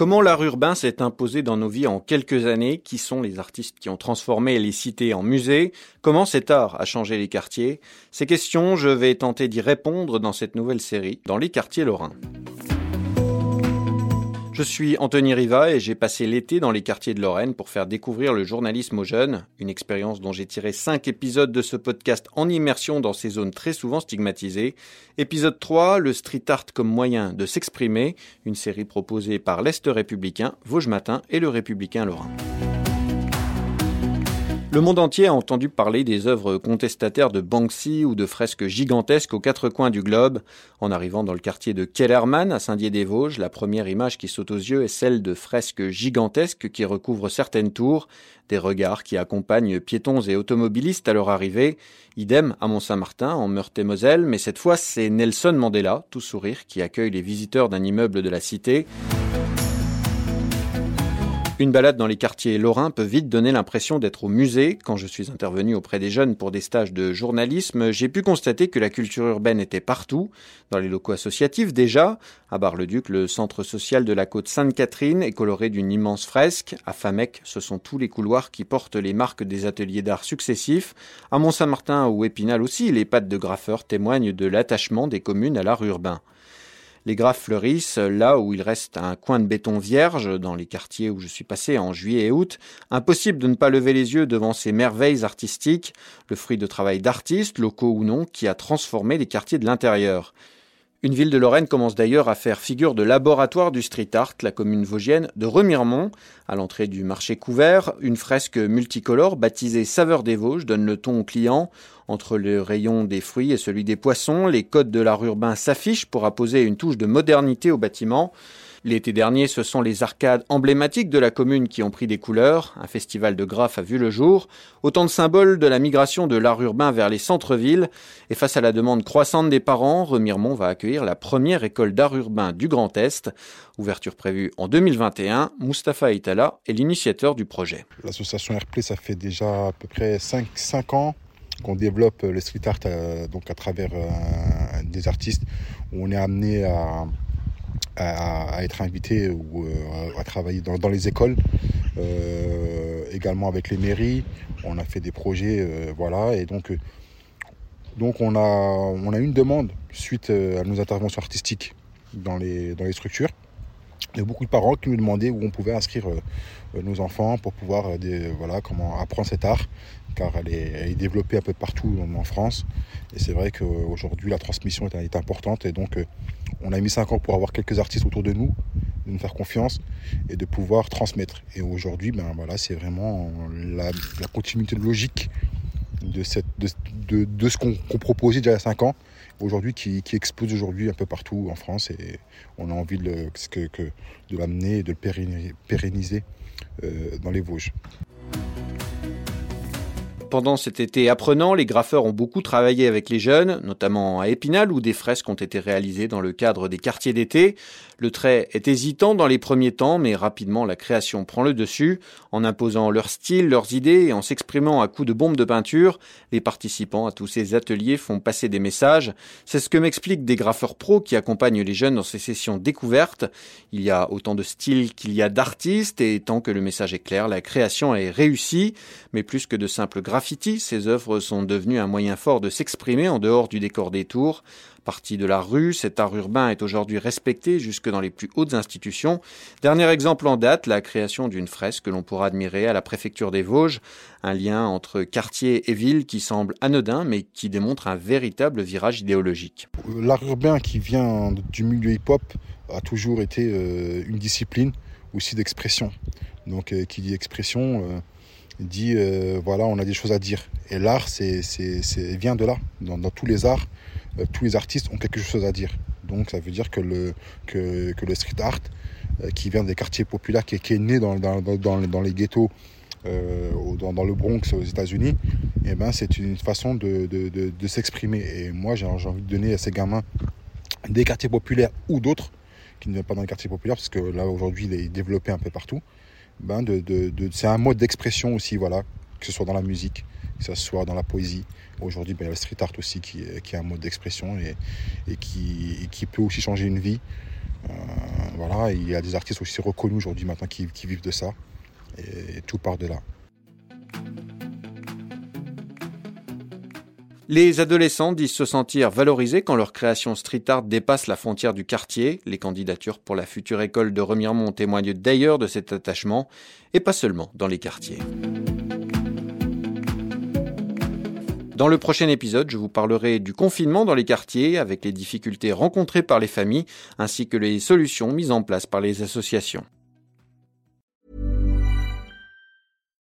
Comment l'art urbain s'est imposé dans nos vies en quelques années? Qui sont les artistes qui ont transformé les cités en musées? Comment cet art a changé les quartiers? Ces questions, je vais tenter d'y répondre dans cette nouvelle série, dans les quartiers lorrains. Je suis Anthony Riva et j'ai passé l'été dans les quartiers de Lorraine pour faire découvrir le journalisme aux jeunes, une expérience dont j'ai tiré 5 épisodes de ce podcast en immersion dans ces zones très souvent stigmatisées. Épisode 3, le street art comme moyen de s'exprimer, une série proposée par l'Est républicain, Vosges Matin et le Républicain Lorrain. Le monde entier a entendu parler des œuvres contestataires de Banksy ou de fresques gigantesques aux quatre coins du globe. En arrivant dans le quartier de Kellerman, à Saint-Dié-des-Vosges, la première image qui saute aux yeux est celle de fresques gigantesques qui recouvrent certaines tours, des regards qui accompagnent piétons et automobilistes à leur arrivée. Idem à Mont-Saint-Martin, en Meurthe-et-Moselle, mais cette fois c'est Nelson Mandela, tout sourire, qui accueille les visiteurs d'un immeuble de la cité. Une balade dans les quartiers lorrains peut vite donner l'impression d'être au musée. Quand je suis intervenu auprès des jeunes pour des stages de journalisme, j'ai pu constater que la culture urbaine était partout, dans les locaux associatifs déjà. À Bar-le-Duc, le centre social de la côte Sainte-Catherine est coloré d'une immense fresque. À Famec, ce sont tous les couloirs qui portent les marques des ateliers d'art successifs. À Mont-Saint-Martin ou Épinal aussi, les pattes de graffeurs témoignent de l'attachement des communes à l'art urbain. Les graphes fleurissent là où il reste un coin de béton vierge, dans les quartiers où je suis passé en juillet et août. Impossible de ne pas lever les yeux devant ces merveilles artistiques, le fruit de travail d'artistes, locaux ou non, qui a transformé les quartiers de l'intérieur. Une ville de Lorraine commence d'ailleurs à faire figure de laboratoire du street art, la commune vosgienne de Remiremont. À l'entrée du marché couvert, une fresque multicolore baptisée Saveur des Vosges donne le ton aux clients. Entre le rayon des fruits et celui des poissons, les codes de l'art urbain s'affichent pour apposer une touche de modernité au bâtiment. L'été dernier, ce sont les arcades emblématiques de la commune qui ont pris des couleurs. Un festival de graphes a vu le jour. Autant de symboles de la migration de l'art urbain vers les centres-villes. Et face à la demande croissante des parents, Remiremont va accueillir la première école d'art urbain du Grand Est. Ouverture prévue en 2021. Mustapha Itala est l'initiateur du projet. L'association Airplay, ça fait déjà à peu près 5, 5 ans qu'on développe le street art euh, donc à travers euh, des artistes où on est amené à à, être invité ou euh, à travailler dans, les écoles, euh, également avec les mairies. On a fait des projets, euh, voilà, et donc, donc on, a, on a une demande suite à nos interventions artistiques dans les, dans les structures. Il y a beaucoup de parents qui nous demandaient où on pouvait inscrire nos enfants pour pouvoir voilà, comment apprendre cet art, car elle est, développée un peu partout en France. Et c'est vrai qu'aujourd'hui, la transmission est, importante. Et donc, on a mis 5 ans pour avoir quelques artistes autour de nous, de nous faire confiance et de pouvoir transmettre. Et aujourd'hui, ben voilà, c'est vraiment la, continuité logique de, ce qu'on proposait déjà il y a 5 ans, aujourd'hui qui, explose aujourd'hui un peu partout en France et on a envie de l'amener et de le pérenniser, euh, dans les Vosges. Pendant cet été apprenant, les graffeurs ont beaucoup travaillé avec les jeunes, notamment à Épinal où des fresques ont été réalisées dans le cadre des quartiers d'été. Le trait est hésitant dans les premiers temps, mais rapidement la création prend le dessus. En imposant leur style, leurs idées et en s'exprimant à coups de bombes de peinture, les participants à tous ces ateliers font passer des messages. C'est ce que m'expliquent des graffeurs pros qui accompagnent les jeunes dans ces sessions découvertes. Il y a autant de styles qu'il y a d'artistes et tant que le message est clair, la création est réussie. Mais plus que de simples graphes graffiti, ces œuvres sont devenues un moyen fort de s'exprimer en dehors du décor des tours. Parti de la rue, cet art urbain est aujourd'hui respecté jusque dans les plus hautes institutions. Dernier exemple en date, la création d'une fresque que l'on pourra admirer à la préfecture des Vosges, un lien entre quartier et ville qui semble anodin mais qui démontre un véritable virage idéologique. L'art urbain qui vient du milieu hip-hop a toujours été euh, une discipline aussi d'expression. Donc euh, qui dit expression euh, dit euh, voilà, on a des choses à dire. Et l'art, c'est, c'est, vient de là. Dans, tous les arts, euh, tous les artistes ont quelque chose à dire. Donc ça veut dire que le, street art, euh, qui vient des quartiers populaires, qui, est né dans, les ghettos, dans, le Bronx aux États-Unis, eh ben c'est une façon de s'exprimer. Et moi, j'ai envie de donner à ces gamins des quartiers populaires ou d'autres qui ne viennent pas dans les quartiers populaires, parce que là aujourd'hui il est développé un peu partout. Ben c'est un mode d'expression aussi, voilà, que ce soit dans la musique, que ce soit dans la poésie. Aujourd'hui, ben, il y a le street art aussi qui, est un mode d'expression et, qui, peut aussi changer une vie. Euh, voilà, il y a des artistes aussi reconnus aujourd'hui maintenant qui, vivent de ça. Et tout part de là. Les adolescents disent se sentir valorisés quand leur création street art dépasse la frontière du quartier. Les candidatures pour la future école de Remiremont témoignent d'ailleurs de cet attachement, et pas seulement dans les quartiers. Dans le prochain épisode, je vous parlerai du confinement dans les quartiers avec les difficultés rencontrées par les familles ainsi que les solutions mises en place par les associations.